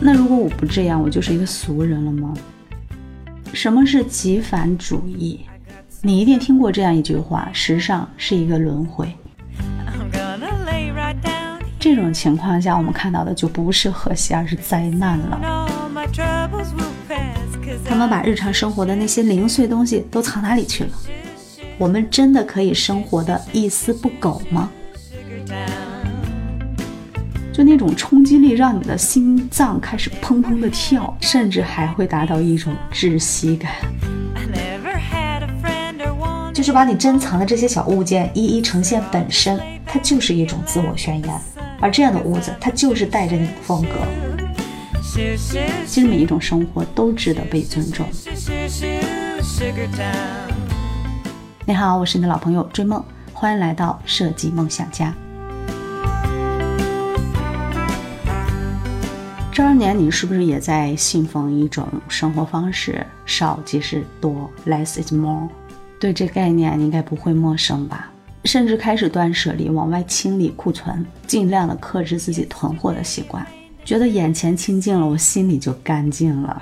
那如果我不这样，我就是一个俗人了吗？什么是极繁主义？你一定听过这样一句话：时尚是一个轮回。这种情况下，我们看到的就不是和谐，而是灾难了。他们把日常生活的那些零碎东西都藏哪里去了？我们真的可以生活的一丝不苟吗？就那种冲击力，让你的心脏开始砰砰的跳，甚至还会达到一种窒息感。就是把你珍藏的这些小物件一一呈现本身，它就是一种自我宣言。而这样的屋子，它就是带着你的风格。其实每一种生活都值得被尊重。你好，我是你的老朋友追梦，欢迎来到设计梦想家。这二年，你是不是也在信奉一种生活方式？少即是多，less is more。对这概念，你应该不会陌生吧？甚至开始断舍离，往外清理库存，尽量的克制自己囤货的习惯。觉得眼前清净了，我心里就干净了。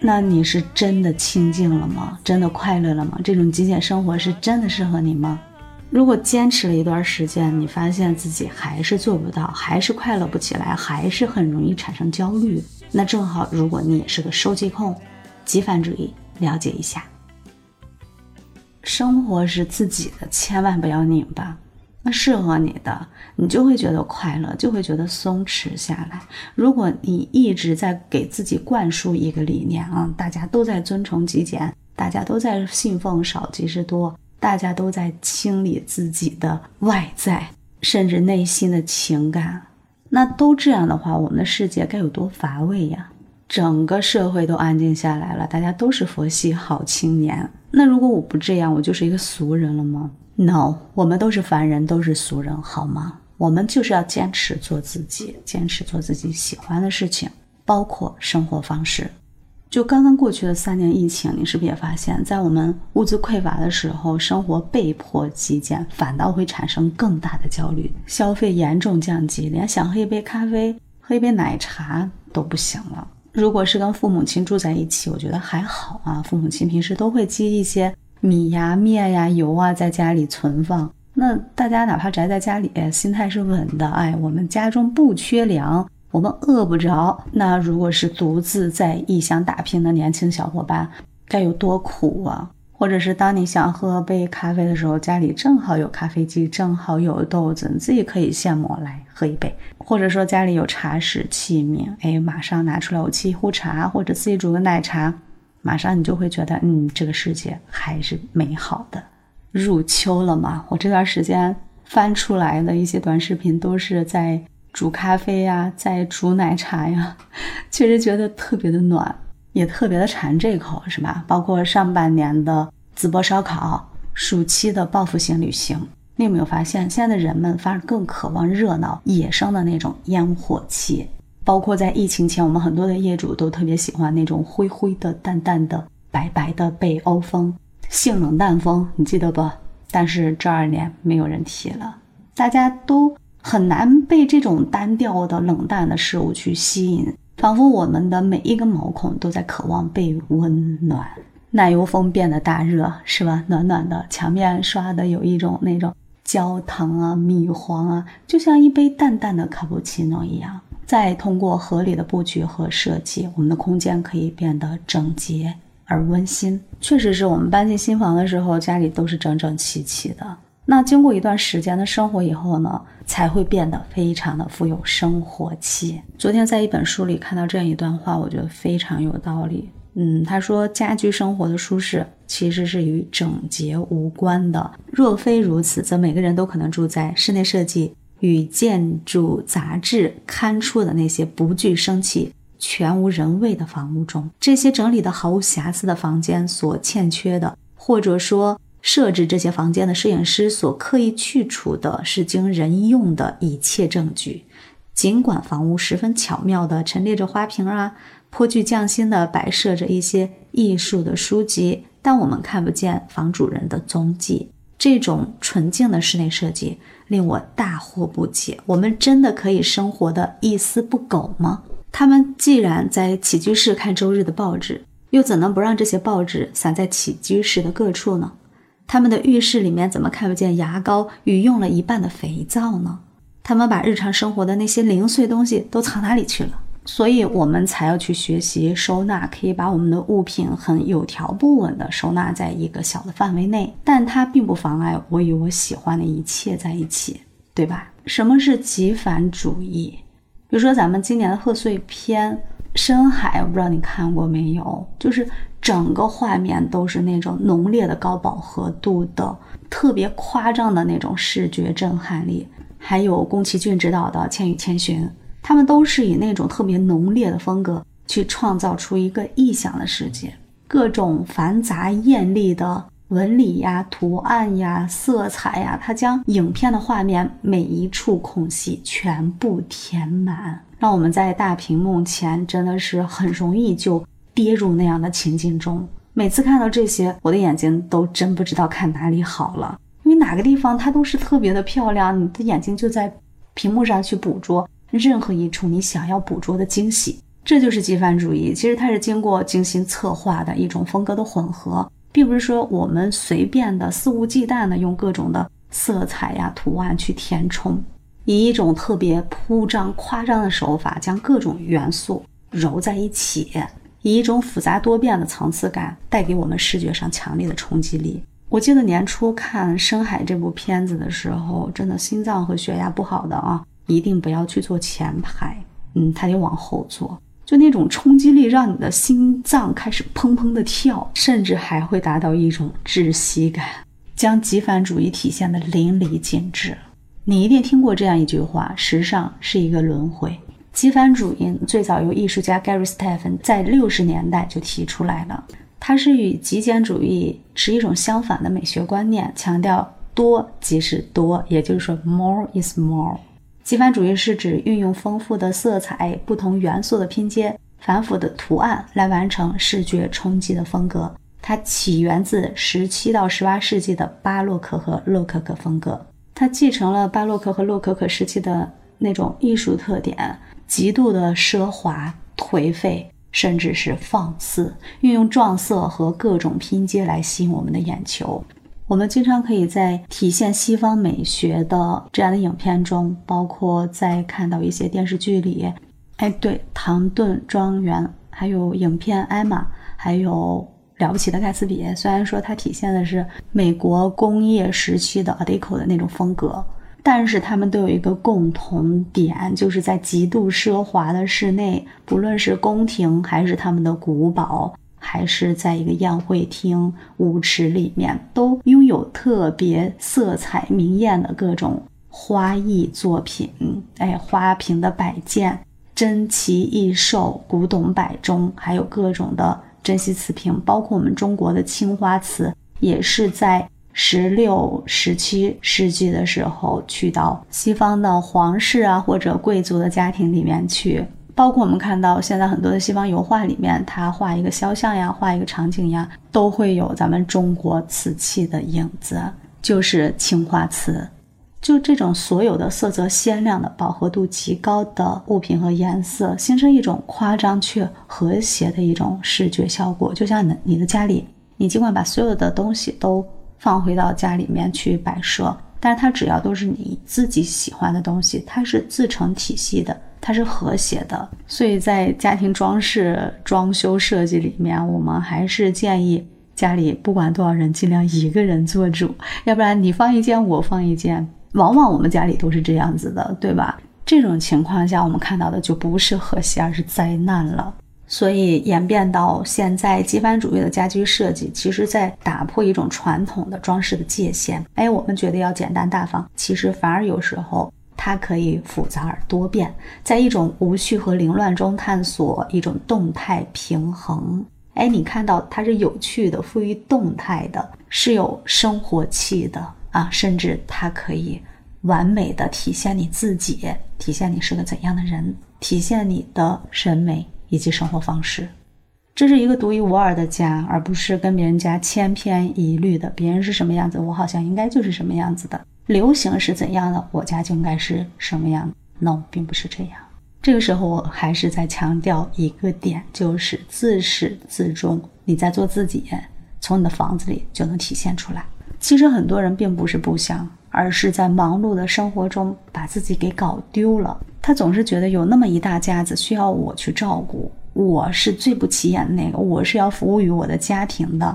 那你是真的清净了吗？真的快乐了吗？这种极简生活是真的适合你吗？如果坚持了一段时间，你发现自己还是做不到，还是快乐不起来，还是很容易产生焦虑，那正好，如果你也是个收集控，极繁主义，了解一下。生活是自己的，千万不要拧巴。那适合你的，你就会觉得快乐，就会觉得松弛下来。如果你一直在给自己灌输一个理念啊，大家都在遵从极简，大家都在信奉少即是多。大家都在清理自己的外在，甚至内心的情感。那都这样的话，我们的世界该有多乏味呀？整个社会都安静下来了，大家都是佛系好青年。那如果我不这样，我就是一个俗人了吗？No，我们都是凡人，都是俗人，好吗？我们就是要坚持做自己，坚持做自己喜欢的事情，包括生活方式。就刚刚过去的三年疫情，你是不是也发现，在我们物资匮乏的时候，生活被迫极简，反倒会产生更大的焦虑，消费严重降级，连想喝一杯咖啡、喝一杯奶茶都不行了。如果是跟父母亲住在一起，我觉得还好啊，父母亲平时都会积一些米呀、面呀、油啊在家里存放，那大家哪怕宅在家里，心态是稳的，哎，我们家中不缺粮。我们饿不着，那如果是独自在异乡打拼的年轻小伙伴，该有多苦啊！或者是当你想喝杯咖啡的时候，家里正好有咖啡机，正好有豆子，你自己可以现磨来喝一杯；或者说家里有茶室器皿，哎，马上拿出来我沏一壶茶，或者自己煮个奶茶，马上你就会觉得，嗯，这个世界还是美好的。入秋了嘛，我这段时间翻出来的一些短视频都是在。煮咖啡呀，再煮奶茶呀，确实觉得特别的暖，也特别的馋这口，是吧？包括上半年的淄博烧烤，暑期的报复性旅行，你有没有发现，现在的人们反而更渴望热闹、野生的那种烟火气？包括在疫情前，我们很多的业主都特别喜欢那种灰灰的、淡淡的、白白的北欧风、性冷淡风，你记得不？但是这二年没有人提了，大家都。很难被这种单调的冷淡的事物去吸引，仿佛我们的每一个毛孔都在渴望被温暖。奶油风变得大热，是吧？暖暖的，墙面刷的有一种那种焦糖啊、米黄啊，就像一杯淡淡的卡布奇诺一样。再通过合理的布局和设计，我们的空间可以变得整洁而温馨。确实是我们搬进新房的时候，家里都是整整齐齐的。那经过一段时间的生活以后呢，才会变得非常的富有生活气。昨天在一本书里看到这样一段话，我觉得非常有道理。嗯，他说家居生活的舒适其实是与整洁无关的。若非如此，则每个人都可能住在室内设计与建筑杂志刊出的那些不具生气、全无人味的房屋中。这些整理的毫无瑕疵的房间所欠缺的，或者说。设置这些房间的摄影师所刻意去除的是经人用的一切证据。尽管房屋十分巧妙地陈列着花瓶啊，颇具匠心地摆设着一些艺术的书籍，但我们看不见房主人的踪迹。这种纯净的室内设计令我大惑不解。我们真的可以生活的一丝不苟吗？他们既然在起居室看周日的报纸，又怎能不让这些报纸散在起居室的各处呢？他们的浴室里面怎么看不见牙膏与用了一半的肥皂呢？他们把日常生活的那些零碎东西都藏哪里去了？所以我们才要去学习收纳，可以把我们的物品很有条不紊地收纳在一个小的范围内，但它并不妨碍我与我喜欢的一切在一起，对吧？什么是极繁主义？比如说咱们今年的贺岁片《深海》，我不知道你看过没有？就是整个画面都是那种浓烈的高饱和度的，特别夸张的那种视觉震撼力。还有宫崎骏执导的《千与千寻》，他们都是以那种特别浓烈的风格去创造出一个异想的世界，各种繁杂艳丽的。纹理呀、图案呀、色彩呀，它将影片的画面每一处空隙全部填满，让我们在大屏幕前真的是很容易就跌入那样的情境中。每次看到这些，我的眼睛都真不知道看哪里好了，因为哪个地方它都是特别的漂亮，你的眼睛就在屏幕上去捕捉任何一处你想要捕捉的惊喜。这就是极繁主义，其实它是经过精心策划的一种风格的混合。并不是说我们随便的肆无忌惮的用各种的色彩呀、图案去填充，以一种特别铺张、夸张的手法将各种元素揉在一起，以一种复杂多变的层次感带给我们视觉上强烈的冲击力。我记得年初看《深海》这部片子的时候，真的心脏和血压不好的啊，一定不要去坐前排，嗯，他得往后坐。就那种冲击力，让你的心脏开始砰砰的跳，甚至还会达到一种窒息感，将极繁主义体现的淋漓尽致。你一定听过这样一句话：时尚是一个轮回。极繁主义最早由艺术家 Gary Stephan 在六十年代就提出来了，它是与极简主义持一种相反的美学观念，强调多即是多，也就是说 more is more。极繁主义是指运用丰富的色彩、不同元素的拼接、繁复的图案来完成视觉冲击的风格。它起源自十七到十八世纪的巴洛克和洛可可风格，它继承了巴洛克和洛可可时期的那种艺术特点，极度的奢华、颓废，甚至是放肆，运用撞色和各种拼接来吸引我们的眼球。我们经常可以在体现西方美学的这样的影片中，包括在看到一些电视剧里，哎，对，《唐顿庄园》，还有影片《艾玛》，还有《了不起的盖茨比》。虽然说它体现的是美国工业时期的 Art Deco 的那种风格，但是他们都有一个共同点，就是在极度奢华的室内，不论是宫廷还是他们的古堡。还是在一个宴会厅舞池里面，都拥有特别色彩明艳的各种花艺作品，哎，花瓶的摆件、珍奇异兽、古董摆钟，还有各种的珍稀瓷瓶，包括我们中国的青花瓷，也是在十六、十七世纪的时候去到西方的皇室啊或者贵族的家庭里面去。包括我们看到现在很多的西方油画里面，它画一个肖像呀，画一个场景呀，都会有咱们中国瓷器的影子，就是青花瓷。就这种所有的色泽鲜亮的、饱和度极高的物品和颜色，形成一种夸张却和谐的一种视觉效果。就像你的你的家里，你尽管把所有的东西都放回到家里面去摆设，但是它只要都是你自己喜欢的东西，它是自成体系的。它是和谐的，所以在家庭装饰、装修设计里面，我们还是建议家里不管多少人，尽量一个人做主，要不然你放一件，我放一件，往往我们家里都是这样子的，对吧？这种情况下，我们看到的就不是和谐，而是灾难了。所以演变到现在，极繁主义的家居设计，其实在打破一种传统的装饰的界限。哎，我们觉得要简单大方，其实反而有时候。它可以复杂而多变，在一种无序和凌乱中探索一种动态平衡。哎，你看到它是有趣的，富于动态的，是有生活气的啊！甚至它可以完美的体现你自己，体现你是个怎样的人，体现你的审美以及生活方式。这是一个独一无二的家，而不是跟别人家千篇一律的。别人是什么样子，我好像应该就是什么样子的。流行是怎样的，我家就应该是什么样？No，并不是这样。这个时候，我还是在强调一个点，就是自始至终你在做自己，从你的房子里就能体现出来。其实很多人并不是不想，而是在忙碌的生活中把自己给搞丢了。他总是觉得有那么一大家子需要我去照顾，我是最不起眼的那个，我是要服务于我的家庭的，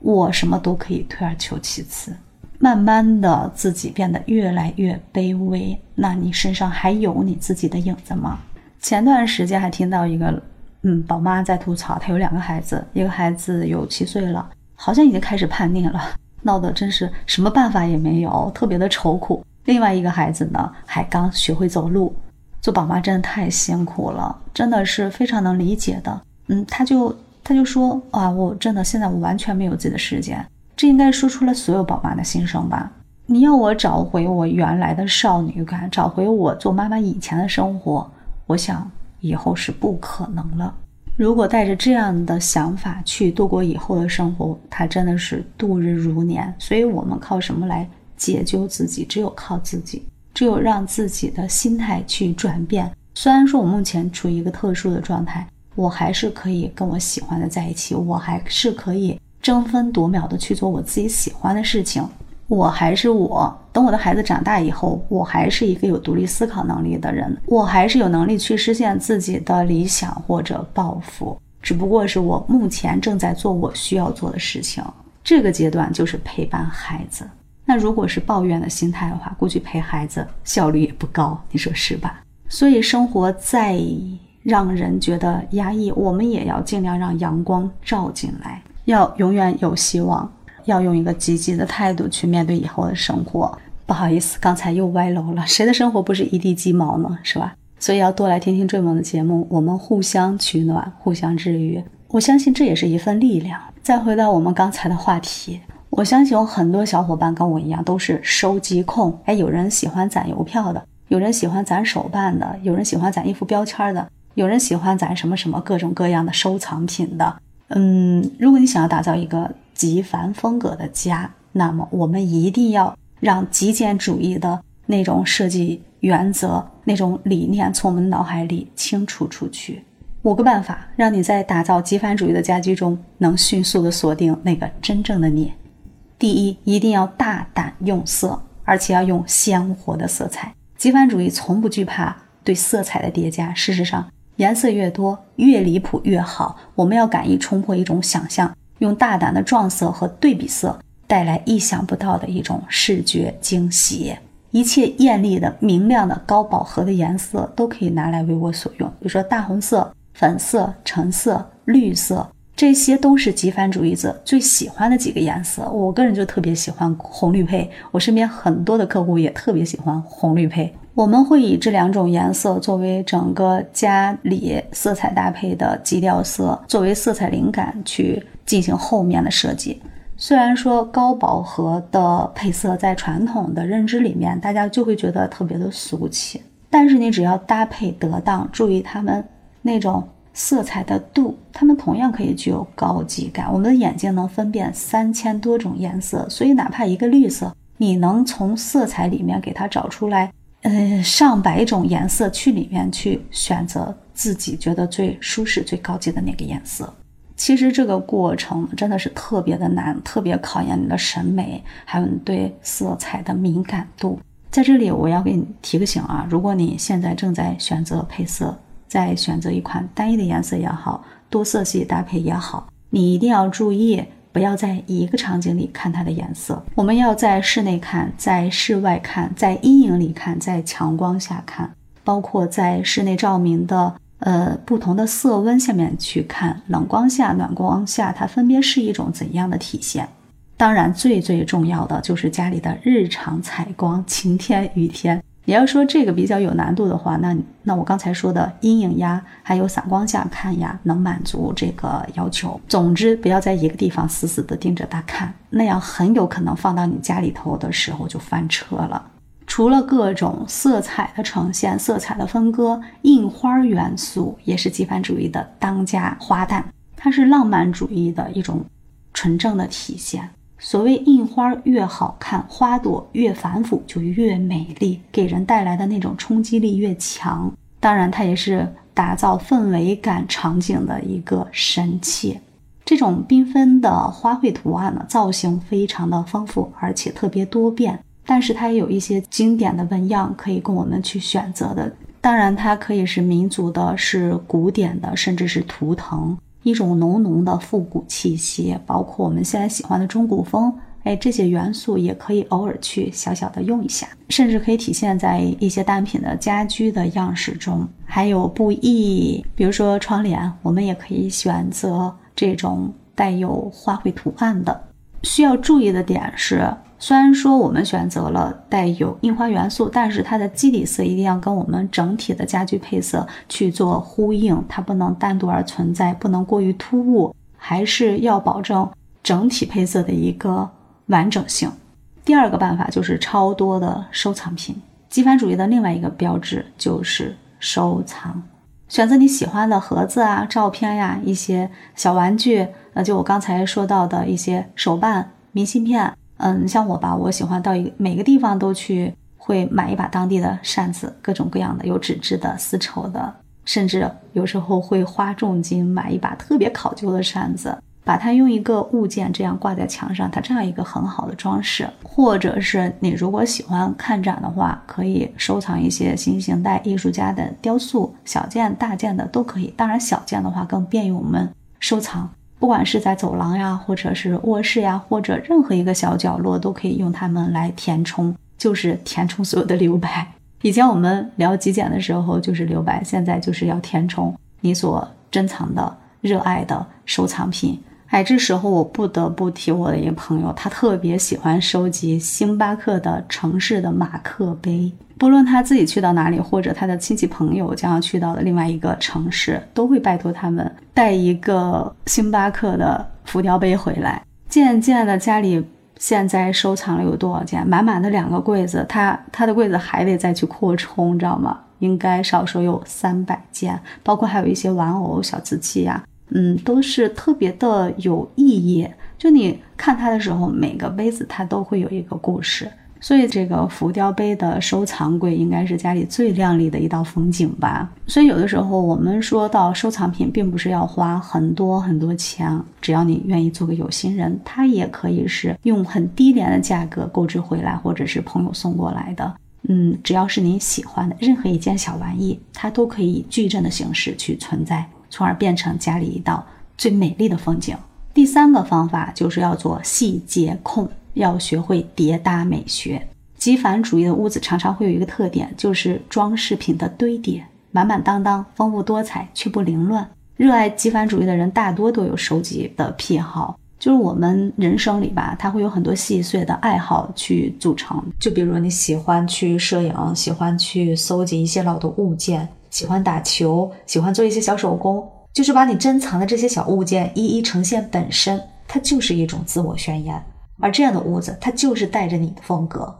我什么都可以退而求其次。慢慢的，自己变得越来越卑微。那你身上还有你自己的影子吗？前段时间还听到一个，嗯，宝妈在吐槽，她有两个孩子，一个孩子有七岁了，好像已经开始叛逆了，闹得真是什么办法也没有，特别的愁苦。另外一个孩子呢，还刚学会走路。做宝妈真的太辛苦了，真的是非常能理解的。嗯，他就他就说啊，我真的现在我完全没有自己的时间。这应该说出了所有宝妈的心声吧？你要我找回我原来的少女感，找回我做妈妈以前的生活，我想以后是不可能了。如果带着这样的想法去度过以后的生活，他真的是度日如年。所以，我们靠什么来解救自己？只有靠自己，只有让自己的心态去转变。虽然说我目前处于一个特殊的状态，我还是可以跟我喜欢的在一起，我还是可以。争分夺秒的去做我自己喜欢的事情，我还是我。等我的孩子长大以后，我还是一个有独立思考能力的人，我还是有能力去实现自己的理想或者抱负。只不过是我目前正在做我需要做的事情。这个阶段就是陪伴孩子。那如果是抱怨的心态的话，估计陪孩子效率也不高，你说是吧？所以生活再让人觉得压抑，我们也要尽量让阳光照进来。要永远有希望，要用一个积极的态度去面对以后的生活。不好意思，刚才又歪楼了。谁的生活不是一地鸡毛呢？是吧？所以要多来听听追梦的节目，我们互相取暖，互相治愈。我相信这也是一份力量。再回到我们刚才的话题，我相信有很多小伙伴跟我一样都是收集控。哎，有人喜欢攒邮票的，有人喜欢攒手办的，有人喜欢攒衣服标签的，有人喜欢攒什么什么各种各样的收藏品的。嗯，如果你想要打造一个极繁风格的家，那么我们一定要让极简主义的那种设计原则、那种理念从我们脑海里清除出去。五个办法，让你在打造极繁主义的家居中能迅速的锁定那个真正的你。第一，一定要大胆用色，而且要用鲜活的色彩。极繁主义从不惧怕对色彩的叠加，事实上。颜色越多，越离谱越好。我们要敢于冲破一种想象，用大胆的撞色和对比色带来意想不到的一种视觉惊喜。一切艳丽的、明亮的、高饱和的颜色都可以拿来为我所用，比如说大红色、粉色、橙色、绿色，这些都是极繁主义者最喜欢的几个颜色。我个人就特别喜欢红绿配，我身边很多的客户也特别喜欢红绿配。我们会以这两种颜色作为整个家里色彩搭配的基调色，作为色彩灵感去进行后面的设计。虽然说高饱和的配色在传统的认知里面，大家就会觉得特别的俗气，但是你只要搭配得当，注意它们那种色彩的度，它们同样可以具有高级感。我们的眼睛能分辨三千多种颜色，所以哪怕一个绿色，你能从色彩里面给它找出来。嗯，上百种颜色去里面去选择自己觉得最舒适、最高级的那个颜色。其实这个过程真的是特别的难，特别考验你的审美，还有你对色彩的敏感度。在这里，我要给你提个醒啊，如果你现在正在选择配色，在选择一款单一的颜色也好，多色系搭配也好，你一定要注意。不要在一个场景里看它的颜色，我们要在室内看，在室外看，在阴影里看，在强光下看，包括在室内照明的呃不同的色温下面去看，冷光下、暖光下，它分别是一种怎样的体现？当然，最最重要的就是家里的日常采光，晴天、雨天。你要说这个比较有难度的话，那那我刚才说的阴影呀，还有散光下看呀，能满足这个要求。总之，不要在一个地方死死的盯着它看，那样很有可能放到你家里头的时候就翻车了。除了各种色彩的呈现、色彩的分割，印花元素也是极繁主义的当家花旦，它是浪漫主义的一种纯正的体现。所谓印花越好看，花朵越繁复就越美丽，给人带来的那种冲击力越强。当然，它也是打造氛围感场景的一个神器。这种缤纷的花卉图案呢，造型非常的丰富，而且特别多变。但是它也有一些经典的纹样可以供我们去选择的。当然，它可以是民族的，是古典的，甚至是图腾，一种浓浓的复古气息。包括我们现在喜欢的中古风。哎，这些元素也可以偶尔去小小的用一下，甚至可以体现在一些单品的家居的样式中，还有布艺，比如说窗帘，我们也可以选择这种带有花卉图案的。需要注意的点是，虽然说我们选择了带有印花元素，但是它的基底色一定要跟我们整体的家居配色去做呼应，它不能单独而存在，不能过于突兀，还是要保证整体配色的一个。完整性。第二个办法就是超多的收藏品。极繁主义的另外一个标志就是收藏，选择你喜欢的盒子啊、照片呀、一些小玩具，呃，就我刚才说到的一些手办、明信片。嗯，像我吧，我喜欢到一每个地方都去，会买一把当地的扇子，各种各样的，有纸质的、丝绸的，甚至有时候会花重金买一把特别考究的扇子。把它用一个物件这样挂在墙上，它这样一个很好的装饰。或者是你如果喜欢看展的话，可以收藏一些新型代艺术家的雕塑，小件、大件的都可以。当然，小件的话更便于我们收藏。不管是在走廊呀，或者是卧室呀，或者任何一个小角落，都可以用它们来填充，就是填充所有的留白。以前我们聊极简的时候就是留白，现在就是要填充你所珍藏的、热爱的收藏品。哎，这时候我不得不提我的一个朋友，他特别喜欢收集星巴克的城市的马克杯。不论他自己去到哪里，或者他的亲戚朋友将要去到的另外一个城市，都会拜托他们带一个星巴克的浮雕杯回来。渐渐的，家里现在收藏了有多少件？满满的两个柜子，他他的柜子还得再去扩充，知道吗？应该少说有三百件，包括还有一些玩偶、小瓷器呀。嗯，都是特别的有意义。就你看它的时候，每个杯子它都会有一个故事。所以这个浮雕杯的收藏柜应该是家里最亮丽的一道风景吧。所以有的时候我们说到收藏品，并不是要花很多很多钱，只要你愿意做个有心人，它也可以是用很低廉的价格购置回来，或者是朋友送过来的。嗯，只要是你喜欢的任何一件小玩意，它都可以以矩阵的形式去存在。从而变成家里一道最美丽的风景。第三个方法就是要做细节控，要学会叠搭美学。极繁主义的屋子常常会有一个特点，就是装饰品的堆叠满满当当，丰富多彩却不凌乱。热爱极繁主义的人大多都有收集的癖好，就是我们人生里吧，它会有很多细碎的爱好去组成。就比如你喜欢去摄影，喜欢去搜集一些老的物件。喜欢打球，喜欢做一些小手工，就是把你珍藏的这些小物件一一呈现本身，它就是一种自我宣言。而这样的屋子，它就是带着你的风格。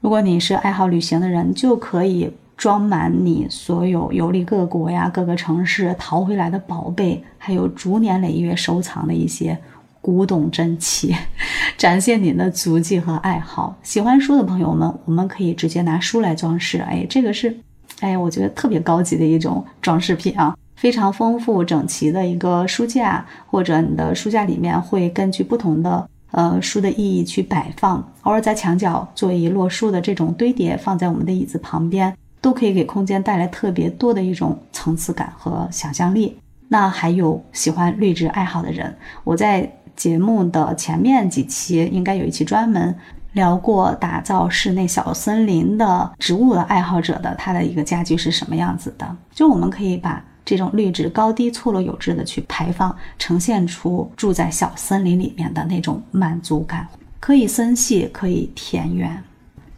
如果你是爱好旅行的人，就可以装满你所有游历各国呀、各个城市淘回来的宝贝，还有逐年累月收藏的一些古董珍器，展现你的足迹和爱好。喜欢书的朋友们，我们可以直接拿书来装饰。哎，这个是。哎，我觉得特别高级的一种装饰品啊，非常丰富整齐的一个书架，或者你的书架里面会根据不同的呃书的意义去摆放，偶尔在墙角做一摞书的这种堆叠，放在我们的椅子旁边，都可以给空间带来特别多的一种层次感和想象力。那还有喜欢绿植爱好的人，我在节目的前面几期应该有一期专门。聊过打造室内小森林的植物的爱好者的他的一个家居是什么样子的？就我们可以把这种绿植高低错落有致的去排放，呈现出住在小森林里面的那种满足感。可以森系，可以田园，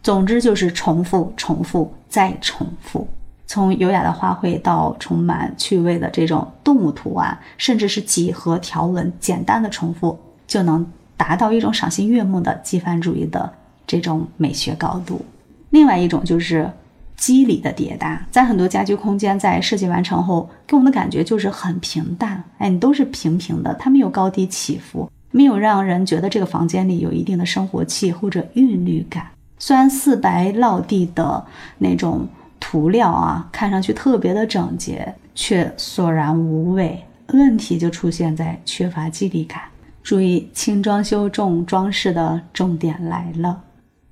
总之就是重复、重复再重复。从优雅的花卉到充满趣味的这种动物图案，甚至是几何条纹，简单的重复就能。达到一种赏心悦目的极繁主义的这种美学高度。另外一种就是肌理的叠搭，在很多家居空间在设计完成后，给我们的感觉就是很平淡，哎，你都是平平的，它没有高低起伏，没有让人觉得这个房间里有一定的生活气或者韵律感。虽然四白落地的那种。涂料啊，看上去特别的整洁，却索然无味。问题就出现在缺乏肌理感。注意，轻装修重装饰的重点来了，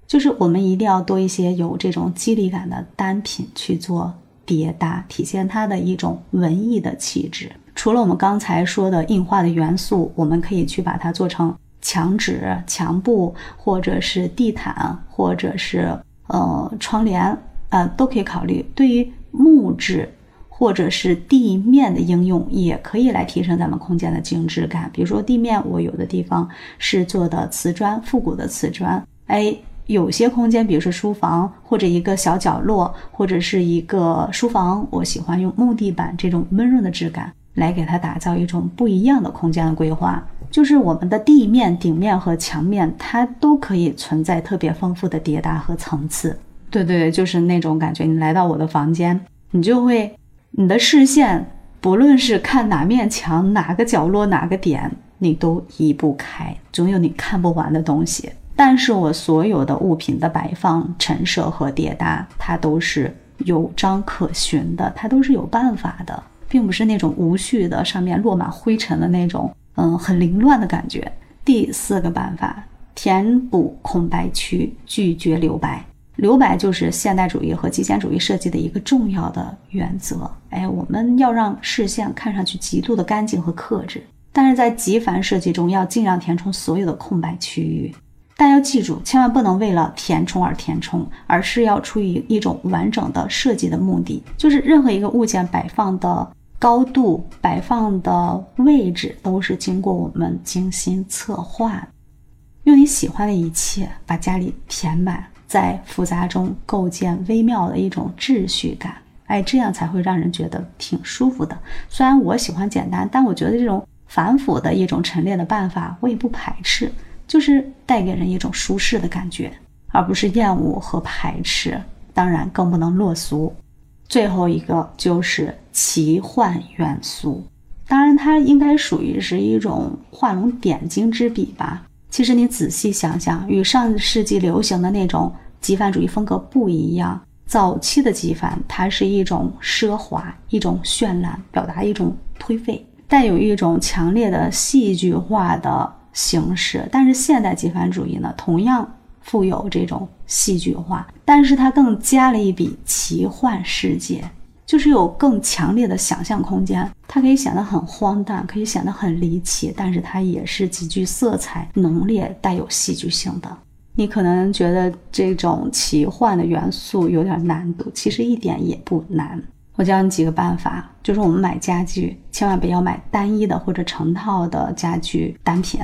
就是我们一定要多一些有这种肌理感的单品去做叠搭，体现它的一种文艺的气质。除了我们刚才说的硬化的元素，我们可以去把它做成墙纸、墙布，或者是地毯，或者是呃窗帘，呃都可以考虑。对于木质。或者是地面的应用也可以来提升咱们空间的精致感。比如说地面，我有的地方是做的瓷砖，复古的瓷砖。哎，有些空间，比如说书房或者一个小角落，或者是一个书房，我喜欢用木地板这种温润的质感来给它打造一种不一样的空间的规划。就是我们的地面、顶面和墙面，它都可以存在特别丰富的叠搭和层次。对对对，就是那种感觉。你来到我的房间，你就会。你的视线，不论是看哪面墙、哪个角落、哪个点，你都移不开，总有你看不完的东西。但是我所有的物品的摆放、陈设和叠搭，它都是有章可循的，它都是有办法的，并不是那种无序的，上面落满灰尘的那种，嗯，很凌乱的感觉。第四个办法，填补空白区，拒绝留白。留白就是现代主义和极简主义设计的一个重要的原则。哎，我们要让视线看上去极度的干净和克制，但是在极繁设计中要尽量填充所有的空白区域。但要记住，千万不能为了填充而填充，而是要出于一种完整的设计的目的。就是任何一个物件摆放的高度、摆放的位置，都是经过我们精心策划，用你喜欢的一切把家里填满。在复杂中构建微妙的一种秩序感，哎，这样才会让人觉得挺舒服的。虽然我喜欢简单，但我觉得这种繁复的一种陈列的办法，我也不排斥，就是带给人一种舒适的感觉，而不是厌恶和排斥。当然，更不能落俗。最后一个就是奇幻元素，当然它应该属于是一种画龙点睛之笔吧。其实你仔细想想，与上世纪流行的那种。极繁主义风格不一样，早期的极繁它是一种奢华、一种绚烂，表达一种颓废，带有一种强烈的戏剧化的形式。但是现代极繁主义呢，同样富有这种戏剧化，但是它更加了一笔奇幻世界，就是有更强烈的想象空间。它可以显得很荒诞，可以显得很离奇，但是它也是极具色彩浓烈、带有戏剧性的。你可能觉得这种奇幻的元素有点难度，其实一点也不难。我教你几个办法，就是我们买家具千万不要买单一的或者成套的家具单品。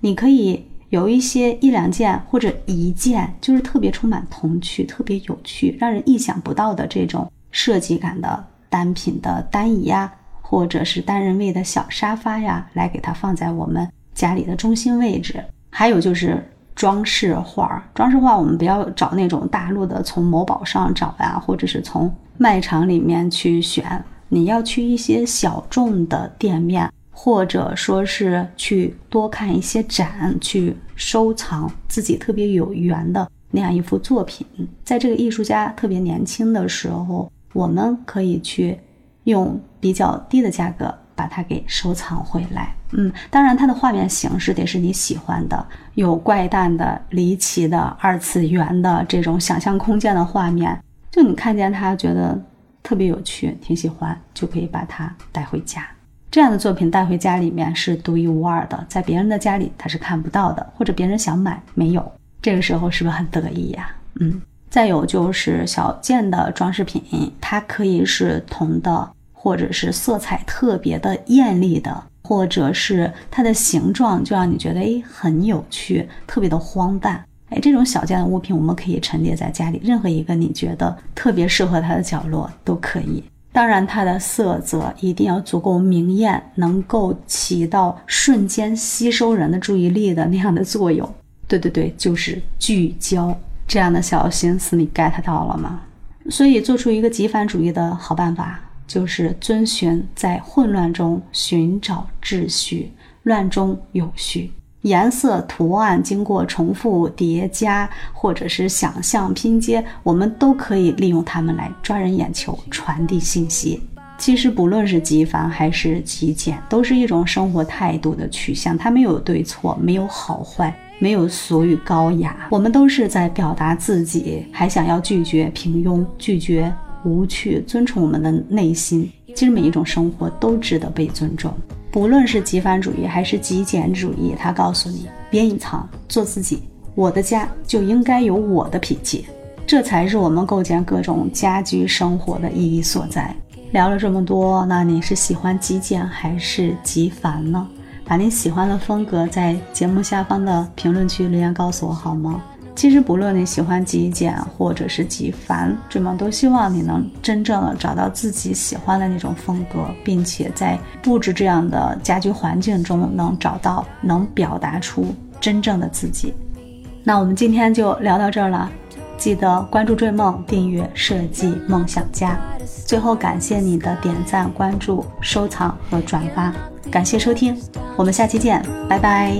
你可以有一些一两件或者一件，就是特别充满童趣、特别有趣、让人意想不到的这种设计感的单品的单椅呀，或者是单人位的小沙发呀，来给它放在我们家里的中心位置。还有就是。装饰画，装饰画我们不要找那种大陆的，从某宝上找呀，或者是从卖场里面去选。你要去一些小众的店面，或者说是去多看一些展，去收藏自己特别有缘的那样一幅作品。在这个艺术家特别年轻的时候，我们可以去用比较低的价格。把它给收藏回来，嗯，当然它的画面形式得是你喜欢的，有怪诞的、离奇的、二次元的这种想象空间的画面，就你看见它觉得特别有趣，挺喜欢，就可以把它带回家。这样的作品带回家里面是独一无二的，在别人的家里他是看不到的，或者别人想买没有，这个时候是不是很得意呀？嗯，再有就是小件的装饰品，它可以是铜的。或者是色彩特别的艳丽的，或者是它的形状就让你觉得诶很有趣，特别的荒诞。哎，这种小件的物品我们可以陈列在家里任何一个你觉得特别适合它的角落都可以。当然，它的色泽一定要足够明艳，能够起到瞬间吸收人的注意力的那样的作用。对对对，就是聚焦。这样的小心思你 get 到了吗？所以做出一个极繁主义的好办法。就是遵循在混乱中寻找秩序，乱中有序。颜色、图案经过重复叠加，或者是想象拼接，我们都可以利用它们来抓人眼球、传递信息。其实，不论是极繁还是极简，都是一种生活态度的取向。它没有对错，没有好坏，没有俗与高雅。我们都是在表达自己，还想要拒绝平庸，拒绝无趣，尊崇我们的内心。其实，每一种生活都值得被尊重。不论是极繁主义还是极简主义，他告诉你别隐藏，做自己。我的家就应该有我的脾气，这才是我们构建各种家居生活的意义所在。聊了这么多，那你是喜欢极简还是极繁呢？把你喜欢的风格在节目下方的评论区留言告诉我好吗？其实不论你喜欢极简或者是极繁，追梦都希望你能真正的找到自己喜欢的那种风格，并且在布置这样的家居环境中能找到能表达出真正的自己。那我们今天就聊到这儿了，记得关注追梦，订阅设计梦想家。最后感谢你的点赞、关注、收藏和转发，感谢收听，我们下期见，拜拜。